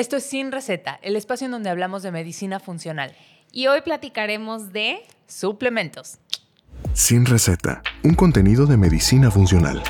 Esto es Sin Receta, el espacio en donde hablamos de medicina funcional. Y hoy platicaremos de suplementos. Sin Receta, un contenido de medicina funcional.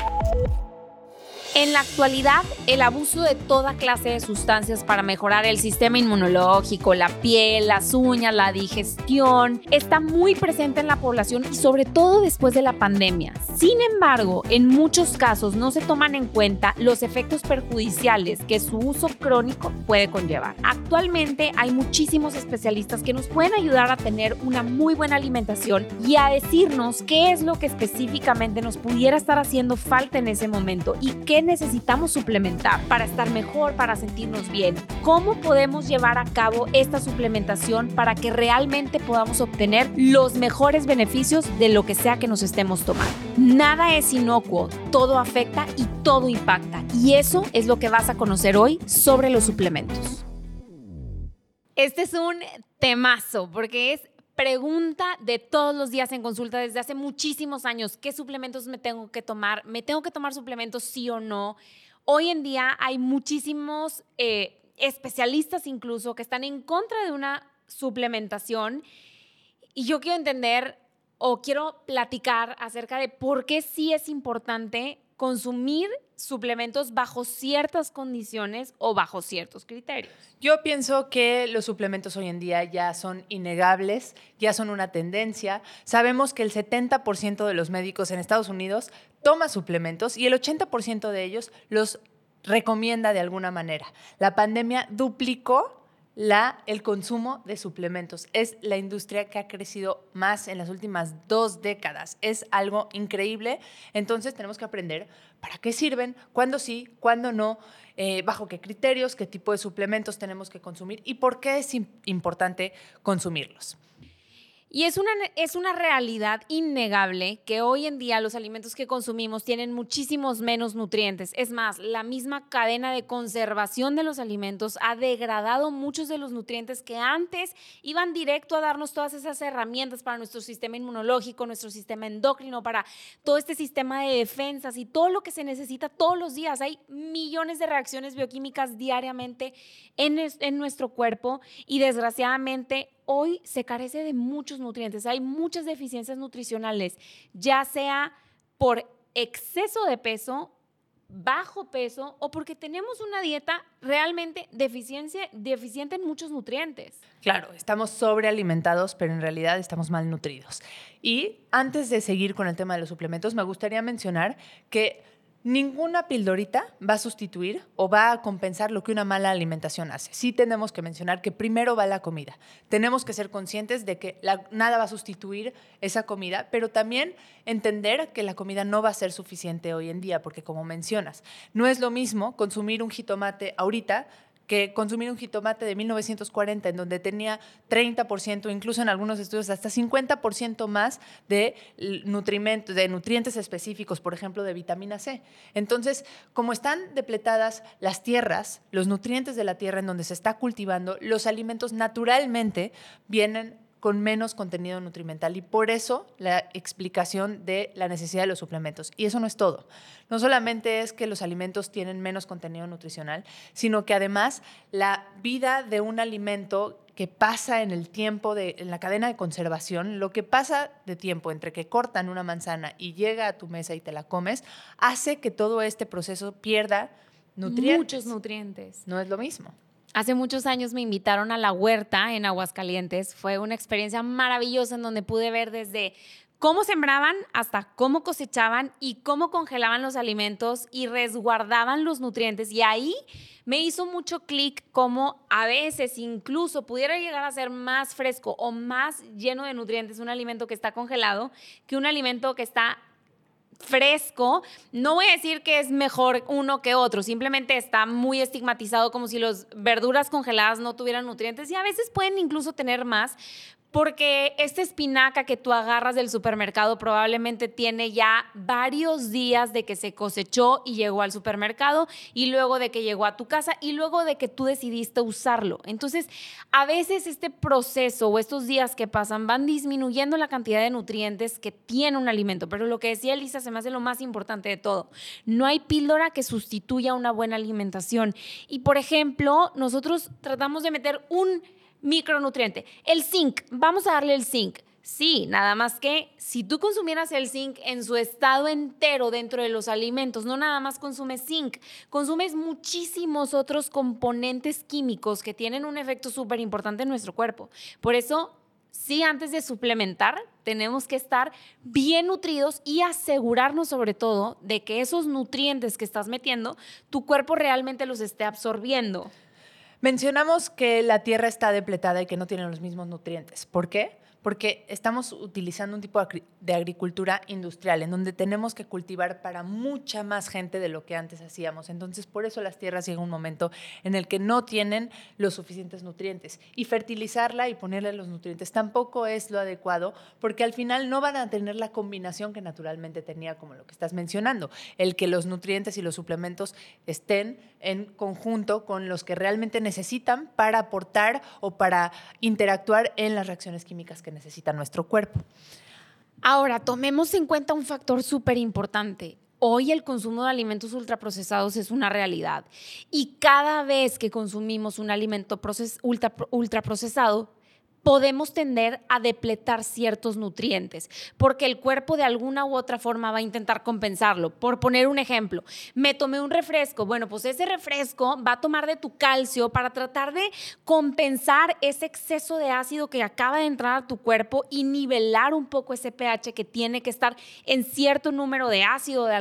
En la actualidad, el abuso de toda clase de sustancias para mejorar el sistema inmunológico, la piel, las uñas, la digestión, está muy presente en la población y sobre todo después de la pandemia. Sin embargo, en muchos casos no se toman en cuenta los efectos perjudiciales que su uso crónico puede conllevar. Actualmente hay muchísimos especialistas que nos pueden ayudar a tener una muy buena alimentación y a decirnos qué es lo que específicamente nos pudiera estar haciendo falta en ese momento y qué necesitamos suplementar para estar mejor, para sentirnos bien? ¿Cómo podemos llevar a cabo esta suplementación para que realmente podamos obtener los mejores beneficios de lo que sea que nos estemos tomando? Nada es inocuo, todo afecta y todo impacta. Y eso es lo que vas a conocer hoy sobre los suplementos. Este es un temazo porque es pregunta de todos los días en consulta desde hace muchísimos años. ¿Qué suplementos me tengo que tomar? ¿Me tengo que tomar suplementos sí o no? Hoy en día hay muchísimos eh, especialistas incluso que están en contra de una suplementación y yo quiero entender o quiero platicar acerca de por qué sí es importante consumir suplementos bajo ciertas condiciones o bajo ciertos criterios. Yo pienso que los suplementos hoy en día ya son innegables, ya son una tendencia. Sabemos que el 70% de los médicos en Estados Unidos toma suplementos y el 80% de ellos los recomienda de alguna manera. La pandemia duplicó la, el consumo de suplementos. Es la industria que ha crecido más en las últimas dos décadas. Es algo increíble. Entonces tenemos que aprender para qué sirven, cuándo sí, cuándo no, eh, bajo qué criterios, qué tipo de suplementos tenemos que consumir y por qué es importante consumirlos. Y es una, es una realidad innegable que hoy en día los alimentos que consumimos tienen muchísimos menos nutrientes. Es más, la misma cadena de conservación de los alimentos ha degradado muchos de los nutrientes que antes iban directo a darnos todas esas herramientas para nuestro sistema inmunológico, nuestro sistema endocrino, para todo este sistema de defensas y todo lo que se necesita todos los días. Hay millones de reacciones bioquímicas diariamente en, en nuestro cuerpo y desgraciadamente hoy se carece de muchos nutrientes, hay muchas deficiencias nutricionales, ya sea por exceso de peso, bajo peso o porque tenemos una dieta realmente deficiente en muchos nutrientes. Claro, estamos sobrealimentados, pero en realidad estamos malnutridos. Y antes de seguir con el tema de los suplementos, me gustaría mencionar que Ninguna pildorita va a sustituir o va a compensar lo que una mala alimentación hace. Sí tenemos que mencionar que primero va la comida. Tenemos que ser conscientes de que nada va a sustituir esa comida, pero también entender que la comida no va a ser suficiente hoy en día, porque como mencionas, no es lo mismo consumir un jitomate ahorita que consumir un jitomate de 1940 en donde tenía 30%, incluso en algunos estudios hasta 50% más de, de nutrientes específicos, por ejemplo, de vitamina C. Entonces, como están depletadas las tierras, los nutrientes de la tierra en donde se está cultivando, los alimentos naturalmente vienen con menos contenido nutrimental y por eso la explicación de la necesidad de los suplementos. Y eso no es todo. No solamente es que los alimentos tienen menos contenido nutricional, sino que además la vida de un alimento que pasa en el tiempo, de, en la cadena de conservación, lo que pasa de tiempo entre que cortan una manzana y llega a tu mesa y te la comes, hace que todo este proceso pierda nutrientes. Muchos nutrientes. No es lo mismo. Hace muchos años me invitaron a la huerta en Aguascalientes. Fue una experiencia maravillosa en donde pude ver desde cómo sembraban hasta cómo cosechaban y cómo congelaban los alimentos y resguardaban los nutrientes. Y ahí me hizo mucho clic cómo a veces incluso pudiera llegar a ser más fresco o más lleno de nutrientes un alimento que está congelado que un alimento que está fresco. No voy a decir que es mejor uno que otro, simplemente está muy estigmatizado como si las verduras congeladas no tuvieran nutrientes y a veces pueden incluso tener más, porque esta espinaca que tú agarras del supermercado probablemente tiene ya varios días de que se cosechó y llegó al supermercado y luego de que llegó a tu casa y luego de que tú decidiste usarlo. Entonces, a veces este proceso o estos días que pasan van disminuyendo la cantidad de nutrientes que tiene un alimento, pero lo que decía Elisa se me hace lo más importante de todo. No hay píldora que sustituya una buena alimentación. Y por ejemplo, nosotros tratamos de meter un micronutriente. El zinc, vamos a darle el zinc. Sí, nada más que si tú consumieras el zinc en su estado entero dentro de los alimentos, no nada más consumes zinc, consumes muchísimos otros componentes químicos que tienen un efecto súper importante en nuestro cuerpo. Por eso, sí, antes de suplementar, tenemos que estar bien nutridos y asegurarnos sobre todo de que esos nutrientes que estás metiendo, tu cuerpo realmente los esté absorbiendo. Mencionamos que la tierra está depletada y que no tiene los mismos nutrientes. ¿Por qué? Porque estamos utilizando un tipo de agricultura industrial en donde tenemos que cultivar para mucha más gente de lo que antes hacíamos. Entonces, por eso las tierras llegan un momento en el que no tienen los suficientes nutrientes. Y fertilizarla y ponerle los nutrientes tampoco es lo adecuado porque al final no van a tener la combinación que naturalmente tenía, como lo que estás mencionando, el que los nutrientes y los suplementos estén en conjunto con los que realmente necesitan para aportar o para interactuar en las reacciones químicas que necesita nuestro cuerpo. Ahora, tomemos en cuenta un factor súper importante. Hoy el consumo de alimentos ultraprocesados es una realidad y cada vez que consumimos un alimento ultraprocesado, podemos tender a depletar ciertos nutrientes, porque el cuerpo de alguna u otra forma va a intentar compensarlo. Por poner un ejemplo, me tomé un refresco, bueno, pues ese refresco va a tomar de tu calcio para tratar de compensar ese exceso de ácido que acaba de entrar a tu cuerpo y nivelar un poco ese pH que tiene que estar en cierto número de ácido de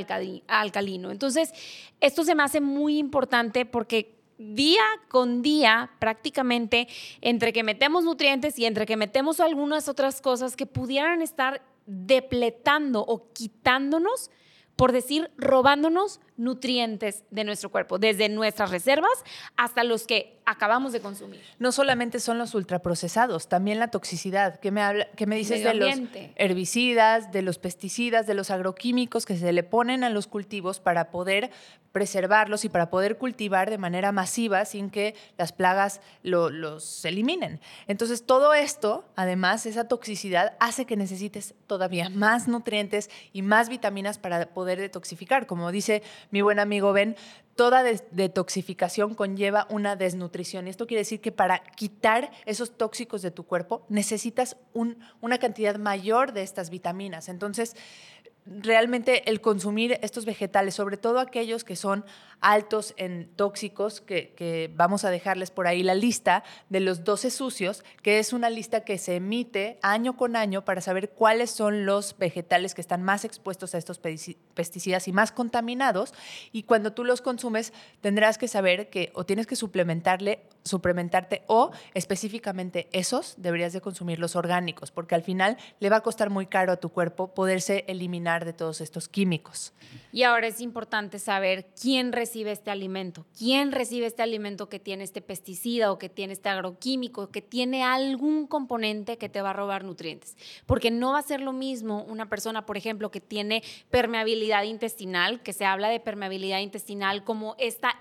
alcalino. Entonces, esto se me hace muy importante porque día con día prácticamente entre que metemos nutrientes y entre que metemos algunas otras cosas que pudieran estar depletando o quitándonos, por decir, robándonos nutrientes de nuestro cuerpo, desde nuestras reservas hasta los que acabamos de consumir. No solamente son los ultraprocesados, también la toxicidad. ¿Qué me, habla, me dices de los herbicidas, de los pesticidas, de los agroquímicos que se le ponen a los cultivos para poder preservarlos y para poder cultivar de manera masiva sin que las plagas los eliminen? Entonces, todo esto, además, esa toxicidad hace que necesites todavía más nutrientes y más vitaminas para poder detoxificar. Como dice mi buen amigo Ben, toda detoxificación conlleva una desnutrición. Y esto quiere decir que para quitar esos tóxicos de tu cuerpo necesitas una cantidad mayor de estas vitaminas. Entonces, realmente el consumir estos vegetales, sobre todo aquellos que son altos en tóxicos, que, vamos a dejarles por ahí la lista de los 12 sucios, que es una lista que se emite año con año para saber cuáles son los vegetales que están más expuestos a estos pesticidas y más contaminados. Y cuando tú los consumes, tendrás que saber que o tienes que suplementarle suplementarte o específicamente esos deberías de consumir los orgánicos, porque al final le va a costar muy caro a tu cuerpo poderse eliminar de todos estos químicos. Y ahora es importante saber quién recibe este alimento, quién recibe este alimento que tiene este pesticida o que tiene este agroquímico, que tiene algún componente que te va a robar nutrientes, porque no va a ser lo mismo una persona, por ejemplo, que tiene permeabilidad intestinal, que se habla de permeabilidad intestinal como esta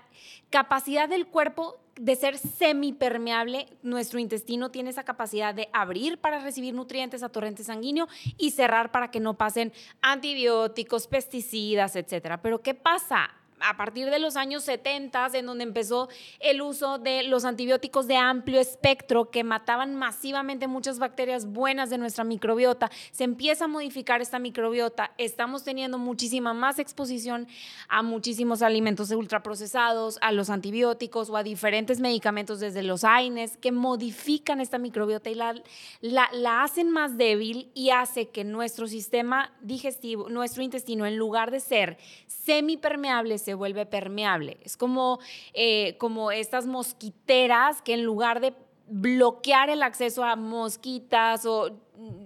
capacidad del cuerpo de ser semipermeable, nuestro intestino tiene esa capacidad de abrir para recibir nutrientes a torrente sanguíneo y cerrar para que no pasen antibióticos, pesticidas, etcétera. Pero ¿qué pasa? A partir de los años 70, en donde empezó el uso de los antibióticos de amplio espectro que mataban masivamente muchas bacterias buenas de nuestra microbiota, se empieza a modificar esta microbiota, estamos teniendo muchísima más exposición a muchísimos alimentos ultraprocesados, a los antibióticos o a diferentes medicamentos desde los AINES que modifican esta microbiota y la, la, la hacen más débil y hace que nuestro sistema digestivo, nuestro intestino, en lugar de ser semipermeable, se vuelve permeable. Es como, eh, como estas mosquiteras que en lugar de bloquear el acceso a mosquitas o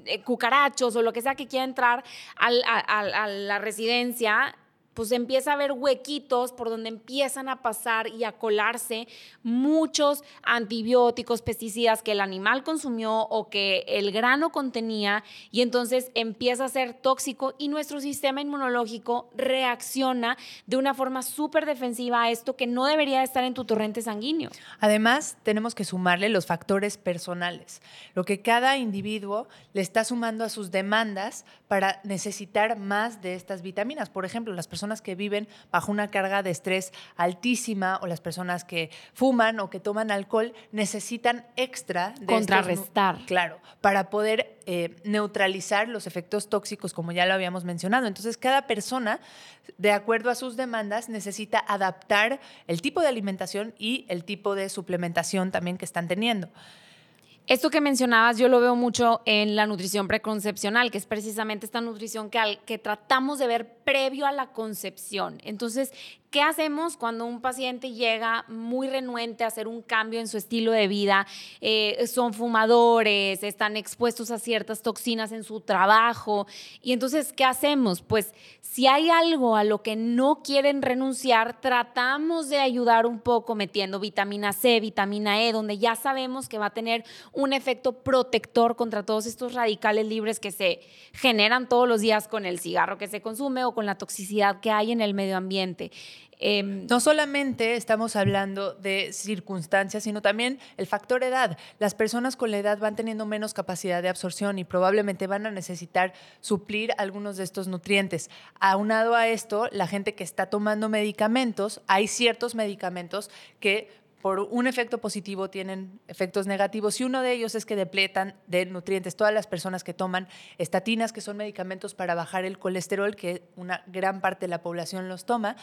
eh, cucarachos o lo que sea que quiera entrar a, la residencia, pues empieza a haber huequitos por donde empiezan a pasar y a colarse muchos antibióticos, pesticidas que el animal consumió o que el grano contenía y entonces empieza a ser tóxico y nuestro sistema inmunológico reacciona de una forma súper defensiva a esto que no debería estar en tu torrente sanguíneo. Además, tenemos que sumarle los factores personales, lo que cada individuo le está sumando a sus demandas para necesitar más de estas vitaminas. Por ejemplo, las personas que viven bajo una carga de estrés altísima o las personas que fuman o que toman alcohol necesitan extra de contrarrestar. claro, para poder eh, neutralizar los efectos tóxicos, como ya lo habíamos mencionado. Entonces, cada persona, de acuerdo a sus demandas, necesita adaptar el tipo de alimentación y el tipo de suplementación también que están teniendo. Esto que mencionabas yo lo veo mucho en la nutrición preconcepcional, que es precisamente esta nutrición que, que tratamos de ver previo a la concepción. Entonces, ¿Qué hacemos cuando un paciente llega muy renuente a hacer un cambio en su estilo de vida? Eh, son fumadores, están expuestos a ciertas toxinas en su trabajo. Y entonces, ¿qué hacemos? Pues si hay algo a lo que no quieren renunciar, tratamos de ayudar un poco metiendo vitamina C, vitamina E, donde ya sabemos que va a tener un efecto protector contra todos estos radicales libres que se generan todos los días con el cigarro que se consume o con la toxicidad que hay en el medio ambiente. Em, no solamente estamos hablando de circunstancias, sino también el factor edad. Las personas con la edad van teniendo menos capacidad de absorción y probablemente van a necesitar suplir algunos de estos nutrientes. Aunado a esto, la gente que está tomando medicamentos, hay ciertos medicamentos que por un efecto positivo tienen efectos negativos y uno de ellos es que depletan de nutrientes. Todas las personas que toman estatinas, que son medicamentos para bajar el colesterol, que una gran parte de la población los toma,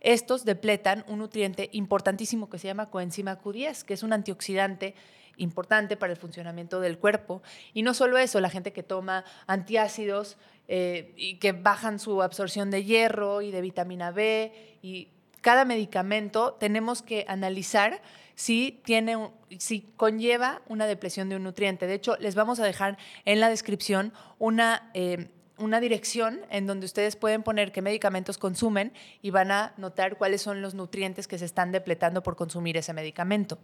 estos depletan un nutriente importantísimo que se llama coenzima Q10, que es un antioxidante importante para el funcionamiento del cuerpo. Y no solo eso, la gente que toma antiácidos eh, y que bajan su absorción de hierro y de vitamina B y cada medicamento tenemos que analizar si tiene si conlleva una depresión de un nutriente. De hecho, les vamos a dejar en la descripción una, eh, una dirección en donde ustedes pueden poner qué medicamentos consumen y van a notar cuáles son los nutrientes que se están depletando por consumir ese medicamento.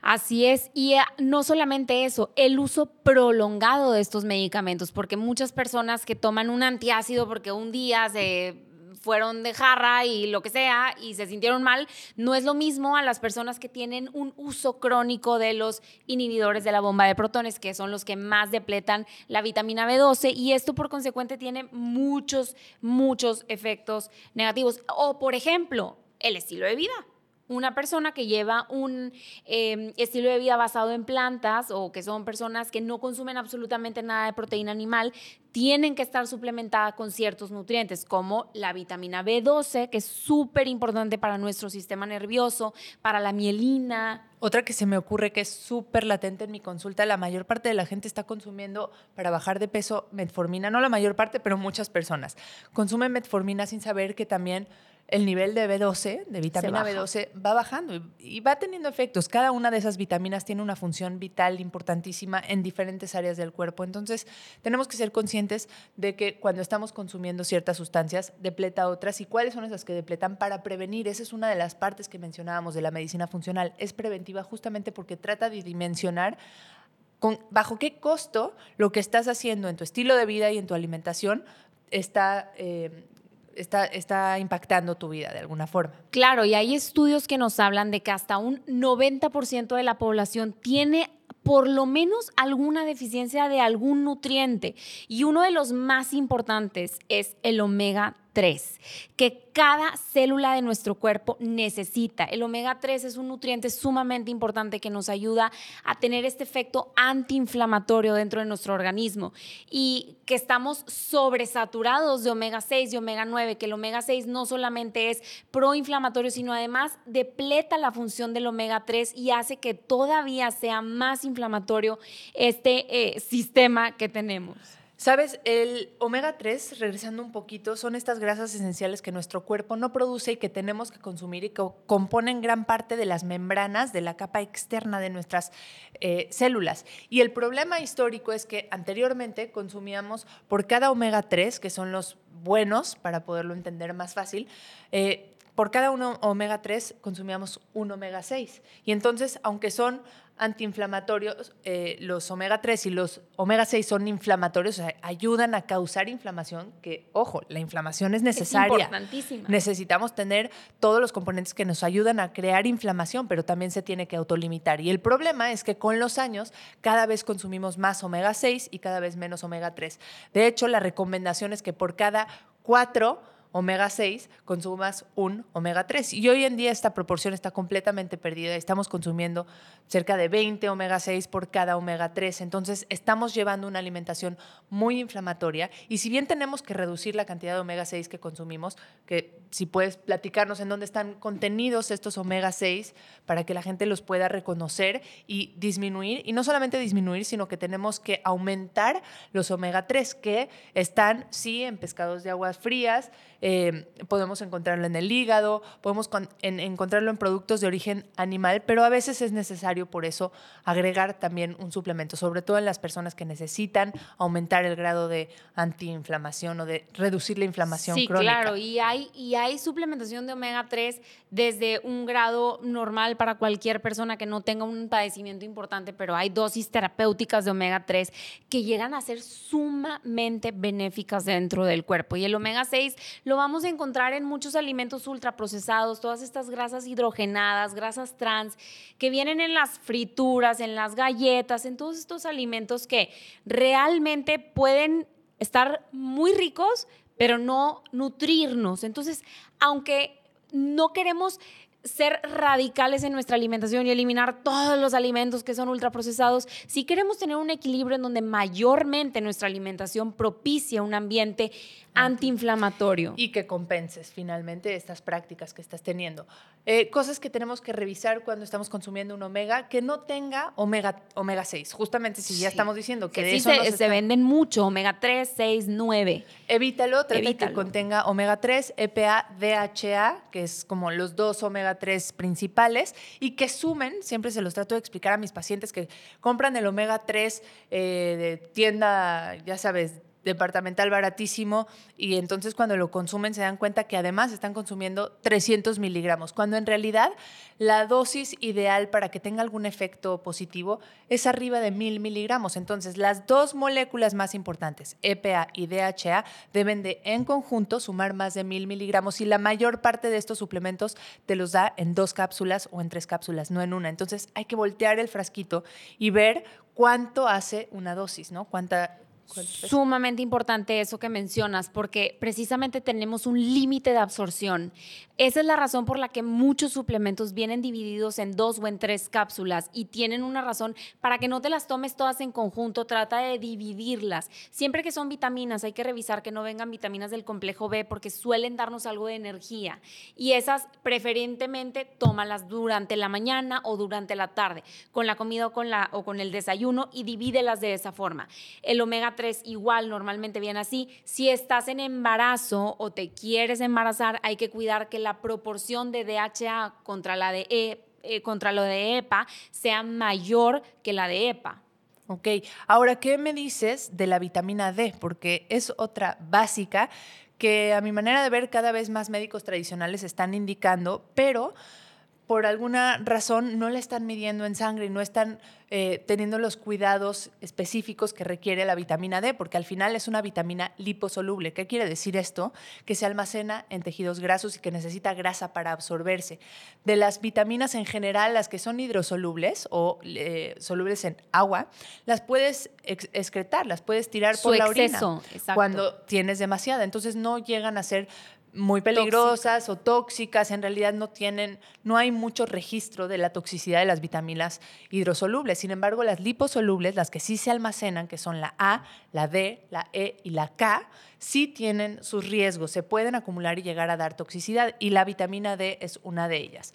Así es, y eh, no solamente eso, el uso prolongado de estos medicamentos, porque muchas personas que toman un antiácido porque un día se fueron de jarra y lo que sea y se sintieron mal, no es lo mismo a las personas que tienen un uso crónico de los inhibidores de la bomba de protones, que son los que más depletan la vitamina B12 y esto por consecuente tiene muchos, muchos efectos negativos. O por ejemplo, el estilo de vida una persona que lleva un em, estilo de vida basado en plantas o que son personas que no consumen absolutamente nada de proteína animal, tienen que estar suplementadas con ciertos nutrientes como la vitamina B12, que es súper importante para nuestro sistema nervioso, para la mielina. Otra que se me ocurre que es súper latente en mi consulta, la mayor parte de la gente está consumiendo para bajar de peso metformina, no la mayor parte, pero muchas personas. Consumen metformina sin saber que también el nivel de B12, de vitamina B12, va bajando y, va teniendo efectos. Cada una de esas vitaminas tiene una función vital importantísima en diferentes áreas del cuerpo. Entonces, tenemos que ser conscientes de que cuando estamos consumiendo ciertas sustancias, depleta otras y cuáles son esas que depletan para prevenir. Esa es una de las partes que mencionábamos de la medicina funcional. Es preventiva justamente porque trata de dimensionar con, bajo qué costo lo que estás haciendo en tu estilo de vida y en tu alimentación está eh, está, impactando tu vida de alguna forma. Claro, y hay estudios que nos hablan de que hasta un 90% de la población tiene por lo menos alguna deficiencia de algún nutriente. Y uno de los más importantes es el omega 3, que cada célula de nuestro cuerpo necesita. El omega 3 es un nutriente sumamente importante que nos ayuda a tener este efecto antiinflamatorio dentro de nuestro organismo y que estamos sobresaturados de omega 6 y omega 9, que el omega 6 no solamente es proinflamatorio, sino además depleta la función del omega 3 y hace que todavía sea más inflamatorio este eh, sistema que tenemos. Sabes, el omega 3, regresando un poquito, son estas grasas esenciales que nuestro cuerpo no produce y que tenemos que consumir y que componen gran parte de las membranas de la capa externa de nuestras eh, células. Y el problema histórico es que anteriormente consumíamos por cada omega 3, que son los buenos, para poderlo entender más fácil, eh, por cada uno omega 3 consumíamos un omega 6. Y entonces, aunque son antiinflamatorios, eh, los omega 3 y los omega 6 son inflamatorios, o sea, ayudan a causar inflamación, que, ojo, la inflamación es necesaria. Es importantísima. Necesitamos tener todos los componentes que nos ayudan a crear inflamación, pero también se tiene que autolimitar. Y el problema es que con los años cada vez consumimos más omega 6 y cada vez menos omega 3. De hecho, la recomendación es que por cada cuatro omega 6, consumas un omega 3. Y hoy en día esta proporción está completamente perdida. Estamos consumiendo cerca de 20 omega 6 por cada omega 3. Entonces estamos llevando una alimentación muy inflamatoria. Y si bien tenemos que reducir la cantidad de omega 6 que consumimos, que si puedes platicarnos en dónde están contenidos estos omega 6 para que la gente los pueda reconocer y disminuir. Y no solamente disminuir, sino que tenemos que aumentar los omega 3 que están, sí, en pescados de aguas frías, eh, podemos encontrarlo en el hígado, podemos encontrarlo en productos de origen animal, pero a veces es necesario por eso agregar también un suplemento, sobre todo en las personas que necesitan aumentar el grado de antiinflamación o de reducir la inflamación sí, crónica. claro, y hay, y hay suplementación de omega 3 desde un grado normal para cualquier persona que no tenga un padecimiento importante, pero hay dosis terapéuticas de omega 3 que llegan a ser sumamente benéficas dentro del cuerpo. Y el omega 6 lo vamos a encontrar en muchos alimentos ultraprocesados, todas estas grasas hidrogenadas, grasas trans, que vienen en las frituras, en las galletas, en todos estos alimentos que realmente pueden estar muy ricos, pero no nutrirnos. Entonces, aunque no queremos ser radicales en nuestra alimentación y eliminar todos los alimentos que son ultraprocesados, si queremos tener un equilibrio en donde mayormente nuestra alimentación propicia un ambiente antiinflamatorio. Y que compenses finalmente estas prácticas que estás teniendo. Eh, cosas que tenemos que revisar cuando estamos consumiendo un omega, que no tenga omega, omega 6. Justamente si ya estamos diciendo que, de eso se, venden mucho, omega 3, 6, 9. Evítalo, trata que contenga omega 3, EPA, DHA, que es como los dos omega 3 principales, y que sumen, siempre se los trato de explicar a mis pacientes que compran el omega 3 eh, de tienda, ya sabes, departamental baratísimo y entonces cuando lo consumen se dan cuenta que además están consumiendo 300 miligramos, cuando en realidad la dosis ideal para que tenga algún efecto positivo es arriba de 1000 miligramos. Entonces las dos moléculas más importantes, EPA y DHA, deben de en conjunto sumar más de 1000 miligramos y la mayor parte de estos suplementos te los da en dos cápsulas o en tres cápsulas, no en una. Entonces hay que voltear el frasquito y ver cuánto hace una dosis, ¿no? Cuánta Sumamente importante eso que mencionas, porque precisamente tenemos un límite de absorción. Esa es la razón por la que muchos suplementos vienen divididos en dos o en tres cápsulas y tienen una razón para que no te las tomes todas en conjunto, trata de dividirlas. Siempre que son vitaminas hay que revisar que no vengan vitaminas del complejo B porque suelen darnos algo de energía y esas preferentemente tómalas durante la mañana o durante la tarde, con la comida o con, la, o con el desayuno y divídelas de esa forma. El omega 3 igual normalmente viene así. Si estás en embarazo o te quieres embarazar, hay que cuidar que la proporción de DHA contra la de e, eh, contra lo de EPA sea mayor que la de EPA. Ok, ahora, ¿qué me dices de la vitamina D? Porque es otra básica que a mi manera de ver cada vez más médicos tradicionales están indicando, pero por alguna razón no la están midiendo en sangre y no están eh, teniendo los cuidados específicos que requiere la vitamina D, porque al final es una vitamina liposoluble. ¿Qué quiere decir esto? Que se almacena en tejidos grasos y que necesita grasa para absorberse. De las vitaminas en general, las que son hidrosolubles o eh, solubles en agua, las puedes excretar, las puedes tirar por la orina cuando tienes demasiada. Entonces no llegan a ser muy peligrosas o tóxicas, en realidad no tienen, no hay mucho registro de la toxicidad de las vitaminas hidrosolubles. Sin embargo, las liposolubles, las que sí se almacenan, que son la A, la D, la E y la K, sí tienen sus riesgos, se pueden acumular y llegar a dar toxicidad y la vitamina D es una de ellas.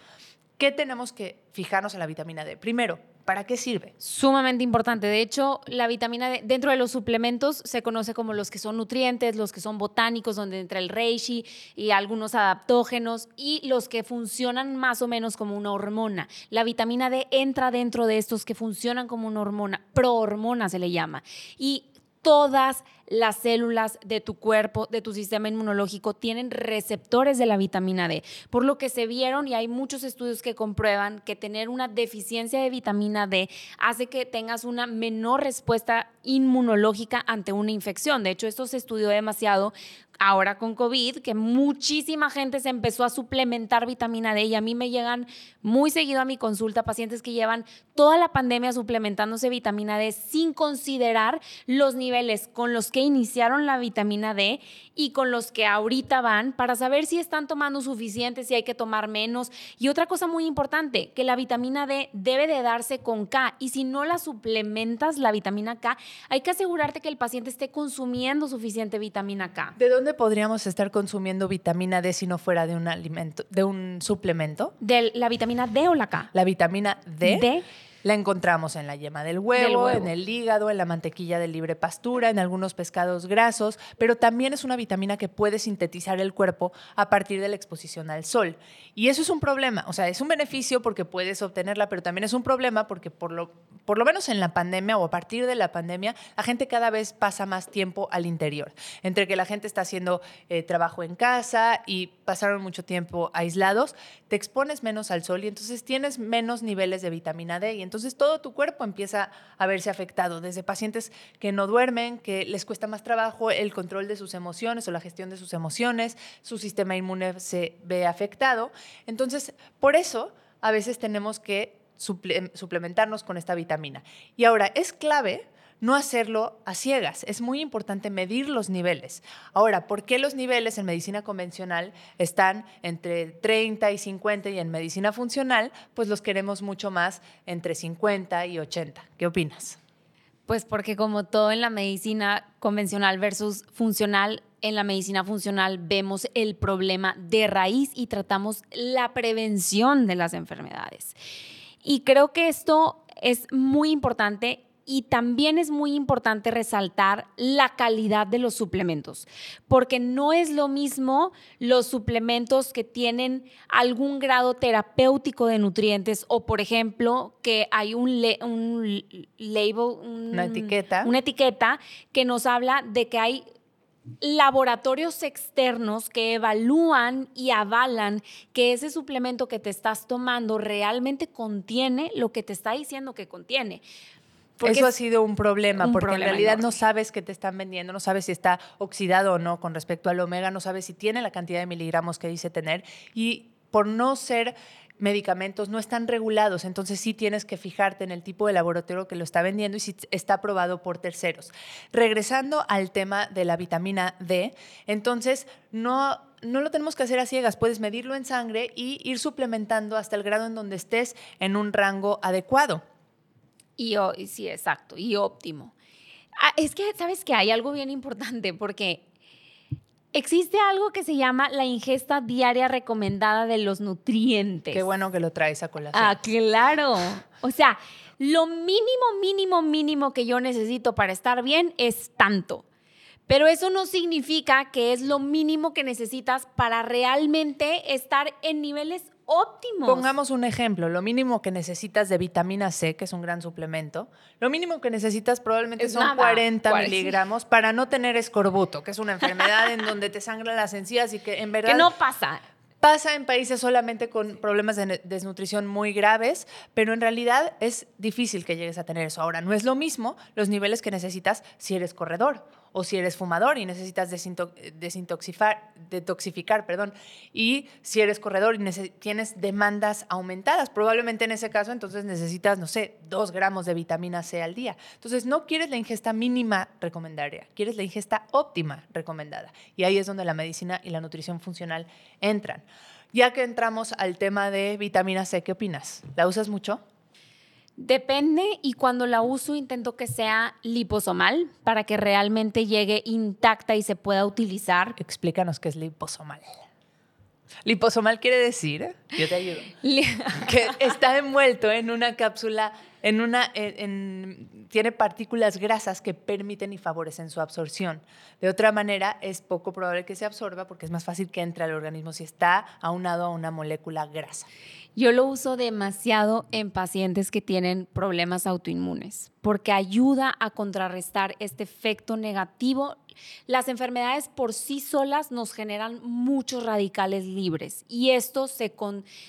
¿Qué tenemos que fijarnos en la vitamina D? Primero, ¿Para qué sirve? Sumamente importante. De hecho, la vitamina D dentro de los suplementos se conoce como los que son nutrientes, los que son botánicos, donde entra el reishi y algunos adaptógenos, y los que funcionan más o menos como una hormona. La vitamina D entra dentro de estos que funcionan como una hormona, prohormona se le llama. Y todas las células de tu cuerpo, de tu sistema inmunológico, tienen receptores de la vitamina D, por lo que se vieron y hay muchos estudios que comprueban que tener una deficiencia de vitamina D hace que tengas una menor respuesta inmunológica ante una infección. De hecho, esto se estudió demasiado ahora con COVID, que muchísima gente se empezó a suplementar vitamina D y a mí me llegan muy seguido a mi consulta pacientes que llevan toda la pandemia suplementándose vitamina D sin considerar los niveles con los que iniciaron la vitamina D y con los que ahorita van para saber si están tomando suficiente, si hay que tomar menos. Y otra cosa muy importante, que la vitamina D debe de darse con K y si no la suplementas la vitamina K, hay que asegurarte que el paciente esté consumiendo suficiente vitamina K. ¿De dónde podríamos estar consumiendo vitamina D si no fuera de un alimento, de un suplemento? ¿De la vitamina D o la K? La vitamina D. D La encontramos en la yema del huevo, Del huevo. en el hígado, en la mantequilla de libre pastura, en algunos pescados grasos, pero también es una vitamina que puede sintetizar el cuerpo a partir de la exposición al sol. Y eso es un problema, o sea, es un beneficio porque puedes obtenerla, pero también es un problema porque por lo, por lo menos en la pandemia o a partir de la pandemia, la gente cada vez pasa más tiempo al interior, entre que la gente está haciendo eh, trabajo en casa y pasaron mucho tiempo aislados, te expones menos al sol y entonces tienes menos niveles de vitamina D y entonces todo tu cuerpo empieza a verse afectado, desde pacientes que no duermen, que les cuesta más trabajo el control de sus emociones o la gestión de sus emociones, su sistema inmune se ve afectado. Entonces, por eso a veces tenemos que suple- suplementarnos con esta vitamina. Y ahora, es clave no hacerlo a ciegas. Es muy importante medir los niveles. Ahora, ¿por qué los niveles en medicina convencional están entre 30 y 50 y en medicina funcional, pues los queremos mucho más entre 50 y 80? ¿Qué opinas? Pues porque como todo en la medicina convencional versus funcional, en la medicina funcional vemos el problema de raíz y tratamos la prevención de las enfermedades. Y creo que esto es muy importante y también es muy importante resaltar la calidad de los suplementos, porque no es lo mismo los suplementos que tienen algún grado terapéutico de nutrientes o, por ejemplo, que hay un, le- un label, un- Una etiqueta. una etiqueta que nos habla de que hay laboratorios externos que evalúan y avalan que ese suplemento que te estás tomando realmente contiene lo que te está diciendo que contiene. Porque Eso ha sido un problema, un porque problema en realidad no sabes qué te están vendiendo, no sabes si está oxidado o no con respecto al omega, no sabes si tiene la cantidad de miligramos que dice tener y por no ser medicamentos no están regulados, entonces sí tienes que fijarte en el tipo de laboratorio que lo está vendiendo y si está aprobado por terceros. Regresando al tema de la vitamina D, entonces no no lo tenemos que hacer a ciegas, puedes medirlo en sangre y ir suplementando hasta el grado en donde estés en un rango adecuado. Y, sí, exacto, y óptimo. Ah, es que, ¿sabes que Hay algo bien importante porque existe algo que se llama la ingesta diaria recomendada de los nutrientes. Qué bueno que lo traes a colación. Ah, claro. O sea, lo mínimo, mínimo, mínimo que yo necesito para estar bien es tanto. Pero eso no significa que es lo mínimo que necesitas para realmente estar en niveles óptimos. Pongamos un ejemplo, lo mínimo que necesitas de vitamina C, que es un gran suplemento, lo mínimo que necesitas probablemente Es son nada, 40 cuare- miligramos para no tener escorbuto, que es una enfermedad en donde te sangran las encías y que en verdad que no pasa. pasa en países solamente con problemas de desnutrición muy graves, pero en realidad es difícil que llegues a tener eso. Ahora, no es lo mismo los niveles que necesitas si eres corredor o si eres fumador y necesitas detoxificar, perdón, y si eres corredor y tienes demandas aumentadas, probablemente en ese caso entonces necesitas, no sé, dos gramos de vitamina C al día. Entonces no quieres la ingesta mínima recomendada, quieres la ingesta óptima recomendada. Y ahí es donde la medicina y la nutrición funcional entran. Ya que entramos al tema de vitamina C, ¿qué opinas? ¿La usas mucho? Depende y cuando la uso intento que sea liposomal para que realmente llegue intacta y se pueda utilizar. Explícanos qué es liposomal. Liposomal quiere decir Yo te ayudo. que está envuelto en una cápsula, en una, tiene partículas grasas que permiten y favorecen su absorción. De otra manera, es poco probable que se absorba porque es más fácil que entre al organismo si está aunado a una molécula grasa. Yo lo uso demasiado en pacientes que tienen problemas autoinmunes porque ayuda a contrarrestar este efecto negativo. Las enfermedades por sí solas nos generan muchos radicales libres y esto se,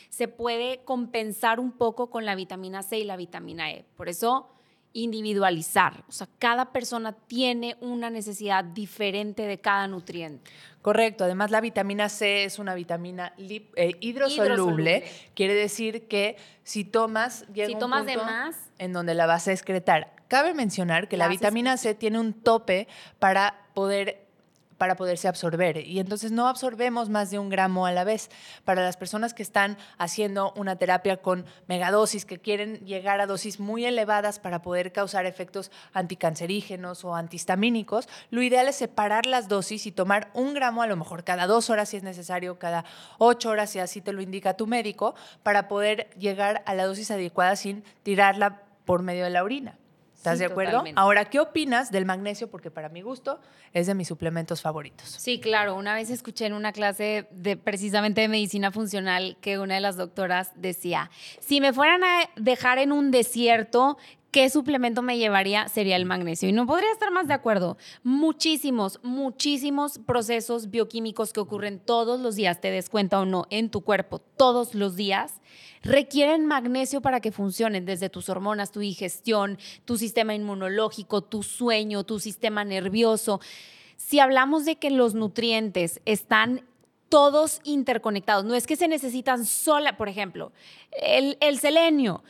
se puede compensar un poco con la vitamina C y la vitamina E. Por eso individualizar. O sea, cada persona tiene una necesidad diferente de cada nutriente. Correcto. Además, la vitamina C es una vitamina eh, hidrosoluble. Quiere decir que si tomas, llega si tomas de más, en donde la vas a excretar. Cabe mencionar que la vitamina C tiene un tope para poder para poderse absorber. Y entonces no absorbemos más de un gramo a la vez. Para las personas que están haciendo una terapia con megadosis, que quieren llegar a dosis muy elevadas para poder causar efectos anticancerígenos o antihistamínicos, lo ideal es separar las dosis y tomar un gramo a lo mejor cada dos horas si es necesario, cada ocho horas si así te lo indica tu médico, para poder llegar a la dosis adecuada sin tirarla por medio de la orina. ¿Estás de acuerdo? Ahora, ¿qué opinas del magnesio? Porque para mi gusto es de mis suplementos favoritos. Sí, claro. Una vez escuché en una clase de precisamente de medicina funcional que una de las doctoras decía, si me fueran a dejar en un desierto, ¿qué suplemento me llevaría? Sería el magnesio. Y no podría estar más de acuerdo. Muchísimos, muchísimos procesos bioquímicos que ocurren todos los días, te des cuenta o no, en tu cuerpo, todos los días requieren magnesio para que funcionen, desde tus hormonas, tu digestión, tu sistema inmunológico, tu sueño, tu sistema nervioso. Si hablamos de que los nutrientes están todos interconectados, no es que se necesitan sola, por ejemplo, el, selenio.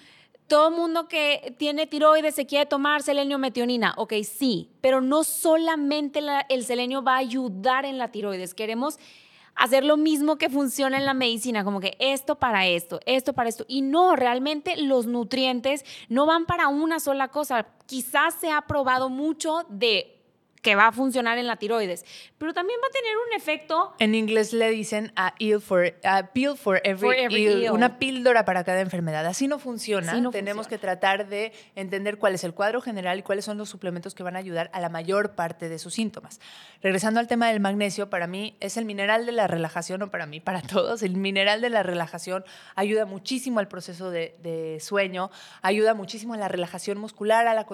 Todo mundo que tiene tiroides se quiere tomar selenio metionina. Ok, sí, pero no solamente el selenio va a ayudar en la tiroides. Queremos hacer lo mismo que funciona en la medicina, como que esto para esto, esto para esto. Y no, realmente los nutrientes no van para una sola cosa. Quizás se ha probado mucho de que va a funcionar en la tiroides, pero también va a tener un efecto. En inglés le dicen a, for, pill for every, una píldora para cada enfermedad. Así no funciona. Tenemos que tratar de entender cuál es el cuadro general y cuáles son los suplementos que van a ayudar a la mayor parte de sus síntomas. Regresando al tema del magnesio, para mí es el mineral de la relajación, o para mí, para todos, el mineral de la relajación ayuda muchísimo al proceso de, de sueño, ayuda muchísimo a la relajación muscular, a la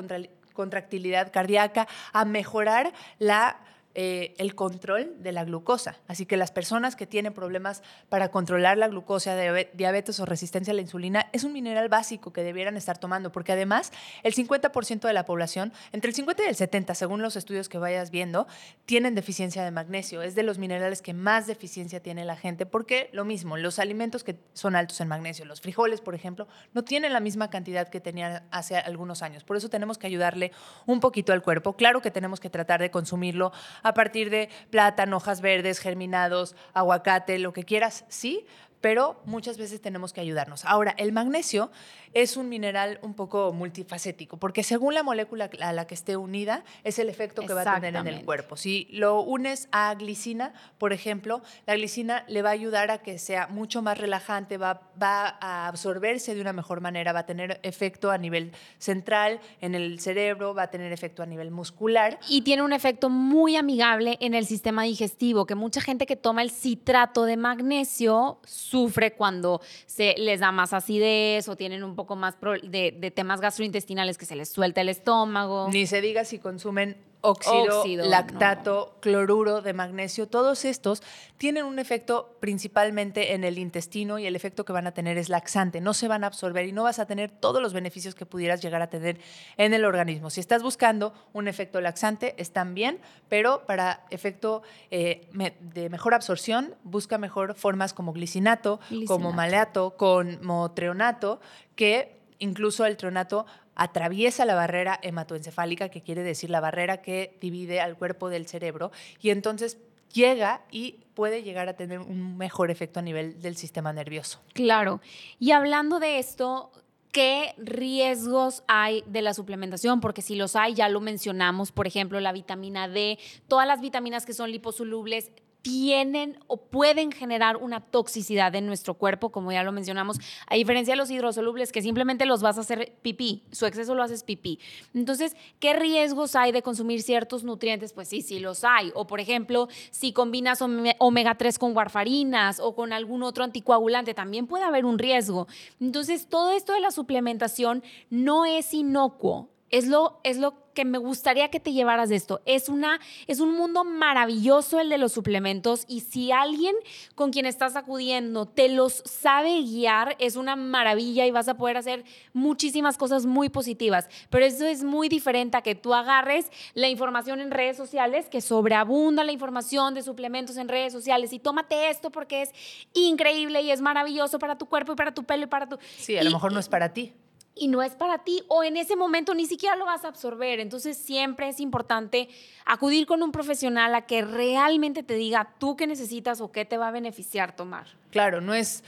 contractilidad cardíaca, a mejorar la eh, el control de la glucosa. Así que las personas que tienen problemas para controlar la glucosa, diabetes o resistencia a la insulina, es un mineral básico que debieran estar tomando, porque además el 50% de la población, entre el 50 y el 70, según los estudios que vayas viendo, tienen deficiencia de magnesio. Es de los minerales que más deficiencia tiene la gente, porque lo mismo, los alimentos que son altos en magnesio, los frijoles, por ejemplo, no tienen la misma cantidad que tenían hace algunos años. Por eso tenemos que ayudarle un poquito al cuerpo. Claro que tenemos que tratar de consumirlo a partir de plátano, hojas verdes, germinados, aguacate, lo que quieras, sí, pero muchas veces tenemos que ayudarnos. Ahora, el magnesio es un mineral un poco multifacético, porque según la molécula a la que esté unida, es el efecto que va a tener en el cuerpo. Si lo unes a glicina, por ejemplo, la glicina le va a ayudar a que sea mucho más relajante, va, va a absorberse de una mejor manera, va a tener efecto a nivel central, en el cerebro, va a tener efecto a nivel muscular. Y tiene un efecto muy amigable en el sistema digestivo, que mucha gente que toma el citrato de magnesio sufre cuando se les da más acidez o tienen un poco más de, temas gastrointestinales que se les suelta el estómago. Ni se diga si consumen óxido, lactato, cloruro de magnesio, todos estos tienen un efecto principalmente en el intestino y el efecto que van a tener es laxante, no se van a absorber y no vas a tener todos los beneficios que pudieras llegar a tener en el organismo. Si estás buscando un efecto laxante, están bien, pero para efecto eh, de mejor absorción, busca mejor formas como glicinato, como maleato, como treonato, que incluso el treonato atraviesa la barrera hematoencefálica, que quiere decir la barrera que divide al cuerpo del cerebro, y entonces llega y puede llegar a tener un mejor efecto a nivel del sistema nervioso. Claro. Y hablando de esto, ¿qué riesgos hay de la suplementación? Porque si los hay, ya lo mencionamos, por ejemplo, la vitamina D, todas las vitaminas que son liposolubles tienen o pueden generar una toxicidad en nuestro cuerpo, como ya lo mencionamos, a diferencia de los hidrosolubles que simplemente los vas a hacer pipí, su exceso lo haces pipí. Entonces, ¿qué riesgos hay de consumir ciertos nutrientes? Pues sí, sí los hay. O por ejemplo, si combinas omega 3 con warfarinas o con algún otro anticoagulante, también puede haber un riesgo. Entonces, todo esto de la suplementación no es inocuo. Es lo, es lo que me gustaría que te llevaras de esto. Es, una, es un mundo maravilloso el de los suplementos y si alguien con quien estás acudiendo te los sabe guiar, es una maravilla y vas a poder hacer muchísimas cosas muy positivas. Pero eso es muy diferente a que tú agarres la información en redes sociales, que sobreabunda la información de suplementos en redes sociales y tómate esto porque es increíble y es maravilloso para tu cuerpo y para tu pelo y para tu... Sí, a lo mejor no es para ti y no es para ti o en ese momento ni siquiera lo vas a absorber. Entonces siempre es importante acudir con un profesional a que realmente te diga tú qué necesitas o qué te va a beneficiar tomar. Claro, no es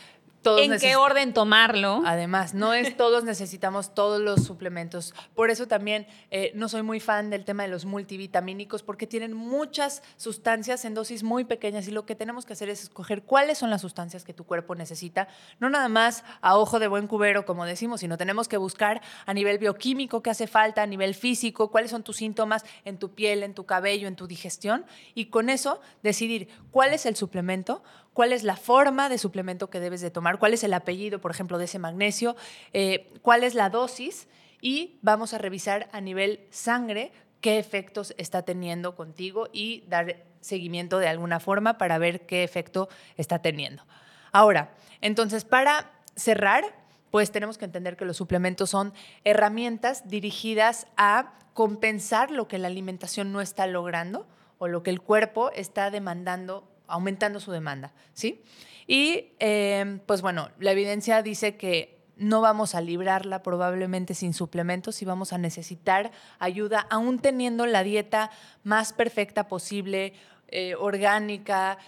¿En qué orden tomarlo? Además, no es todos necesitamos todos los suplementos. Por eso también eh, no soy muy fan del tema de los multivitamínicos porque tienen muchas sustancias en dosis muy pequeñas y lo que tenemos que hacer es escoger cuáles son las sustancias que tu cuerpo necesita, no nada más a ojo de buen cubero, como decimos, sino tenemos que buscar a nivel bioquímico qué hace falta, a nivel físico, cuáles son tus síntomas en tu piel, en tu cabello, en tu digestión y con eso decidir cuál es el suplemento cuál es la forma de suplemento que debes de tomar, cuál es el apellido, por ejemplo, de ese magnesio, eh, cuál es la dosis y vamos a revisar a nivel sangre qué efectos está teniendo contigo y dar seguimiento de alguna forma para ver qué efecto está teniendo. Ahora, entonces, para cerrar, pues tenemos que entender que los suplementos son herramientas dirigidas a compensar lo que la alimentación no está logrando o lo que el cuerpo está demandando aumentando su demanda, ¿sí? Y em, pues bueno, la evidencia dice que no vamos a librarla probablemente sin suplementos y vamos a necesitar ayuda, aún teniendo la dieta más perfecta posible, eh, orgánica,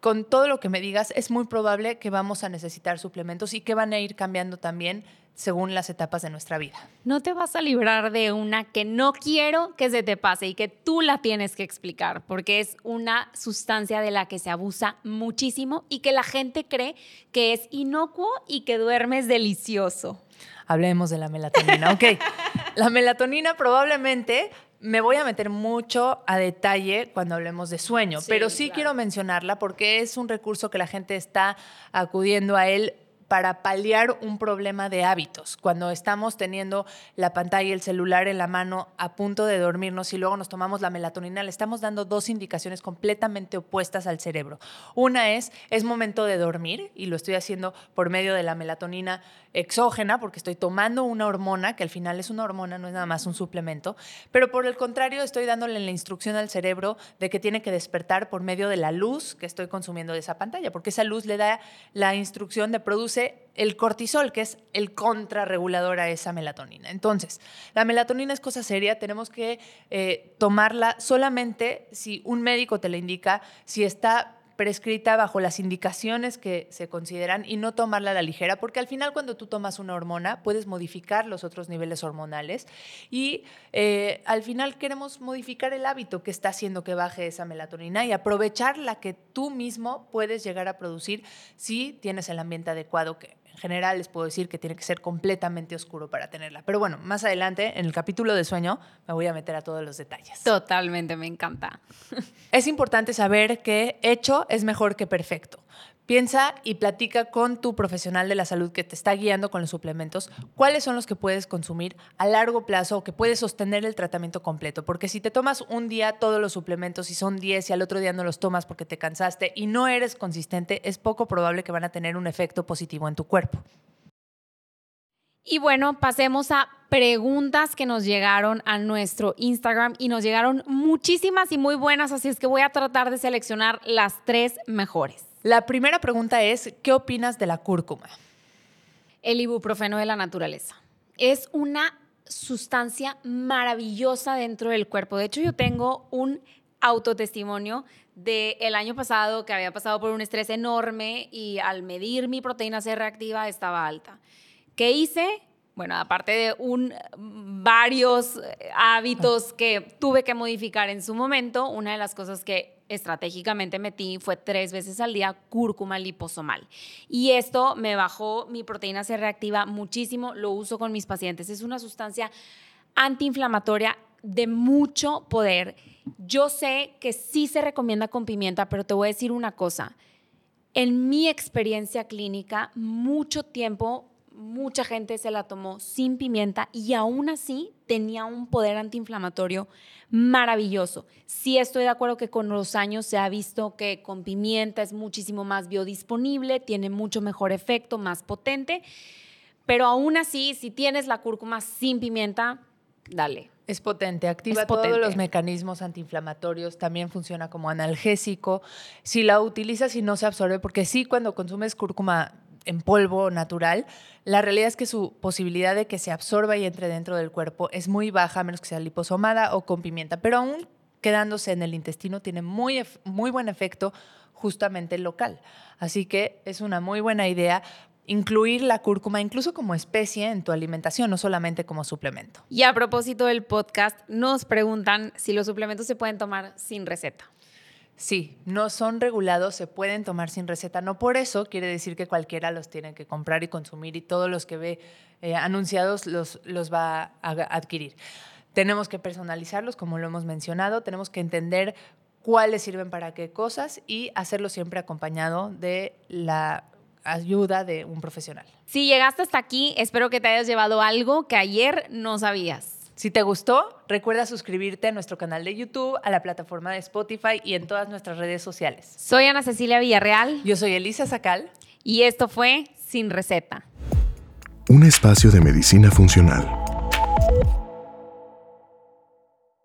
con todo lo que me digas, es muy probable que vamos a necesitar suplementos y que van a ir cambiando también según las etapas de nuestra vida. No te vas a librar de una que no quiero que se te pase y que tú la tienes que explicar, porque es una sustancia de la que se abusa muchísimo y que la gente cree que es inocuo y que duermes delicioso. Hablemos de la melatonina. Ok, la melatonina probablemente me voy a meter mucho a detalle cuando hablemos de sueño, pero sí quiero mencionarla porque es un recurso que la gente está acudiendo a él para paliar un problema de hábitos. Cuando estamos teniendo la pantalla y el celular en la mano a punto de dormirnos y luego nos tomamos la melatonina, le estamos dando dos indicaciones completamente opuestas al cerebro. Una es, es momento de dormir y lo estoy haciendo por medio de la melatonina exógena, porque estoy tomando una hormona, que al final es una hormona, no es nada más un suplemento, pero por el contrario estoy dándole la instrucción al cerebro de que tiene que despertar por medio de la luz que estoy consumiendo de esa pantalla, porque esa luz le da la instrucción de el cortisol, que es el contrarregulador a esa melatonina. Entonces, la melatonina es cosa seria, tenemos que eh, tomarla solamente si un médico te la indica, si está prescrita bajo las indicaciones que se consideran y no tomarla a la ligera, porque al final cuando tú tomas una hormona puedes modificar los otros niveles hormonales y eh, al final queremos modificar el hábito que está haciendo que baje esa melatonina y aprovechar la que tú mismo puedes llegar a producir si tienes el ambiente adecuado que general les puedo decir que tiene que ser completamente oscuro para tenerla. Pero bueno, más adelante, en el capítulo de sueño, me voy a meter a todos los detalles. Totalmente, me encanta. Es importante saber que hecho es mejor que perfecto. Piensa y platica con tu profesional de la salud que te está guiando con los suplementos cuáles son los que puedes consumir a largo plazo o que puedes sostener el tratamiento completo. Porque si te tomas un día todos los suplementos y son 10 y al otro día no los tomas porque te cansaste y no eres consistente, es poco probable que van a tener un efecto positivo en tu cuerpo. Y bueno, pasemos a preguntas que nos llegaron a nuestro Instagram y nos llegaron muchísimas y muy buenas, así es que voy a tratar de seleccionar las tres mejores. La primera pregunta es, ¿qué opinas de la cúrcuma? El ibuprofeno de la naturaleza. Es una sustancia maravillosa dentro del cuerpo. De hecho, yo tengo un autotestimonio del año pasado que había pasado por un estrés enorme y al medir mi proteína C reactiva estaba alta. ¿Qué hice? Bueno, aparte de un varios eh, hábitos que tuve que modificar en su momento. Una de las cosas que estratégicamente metí fue tres veces al día cúrcuma liposomal. Y esto me bajó mi proteína C reactiva muchísimo, lo uso con mis pacientes. Es una sustancia antiinflamatoria de mucho poder. Yo sé que sí se recomienda con pimienta, pero te voy a decir una cosa. En mi experiencia clínica, mucho tiempo mucha gente se la tomó sin pimienta y aún así tenía un poder antiinflamatorio maravilloso. Sí estoy de acuerdo que con los años se ha visto que con pimienta es muchísimo más biodisponible, tiene mucho mejor efecto, más potente, pero aún así, si tienes la cúrcuma sin pimienta, dale. Es potente, activa todos los mecanismos antiinflamatorios, también funciona como analgésico. Si la utilizas y no se absorbe, porque sí, cuando consumes cúrcuma en polvo natural, la realidad es que su posibilidad de que se absorba y entre dentro del cuerpo es muy baja, a menos que sea liposomada o con pimienta, pero aún quedándose en el intestino tiene muy, muy buen efecto justamente local. Así que es una muy buena idea incluir la cúrcuma incluso como especie en tu alimentación, no solamente como suplemento. Y a propósito del podcast, nos preguntan si los suplementos se pueden tomar sin receta. Sí, no son regulados, se pueden tomar sin receta. No por eso quiere decir que cualquiera los tiene que comprar y consumir y todos los que ve eh, anunciados los, los va a adquirir. Tenemos que personalizarlos, como lo hemos mencionado, tenemos que entender cuáles sirven para qué cosas y hacerlo siempre acompañado de la ayuda de un profesional. Si llegaste hasta aquí, espero que te hayas llevado algo que ayer no sabías. Si te gustó, recuerda suscribirte a nuestro canal de YouTube, a la plataforma de Spotify y en todas nuestras redes sociales. Soy Ana Cecilia Villarreal. Yo soy Elisa Sacal. Y esto fue Sin Receta. Un espacio de medicina funcional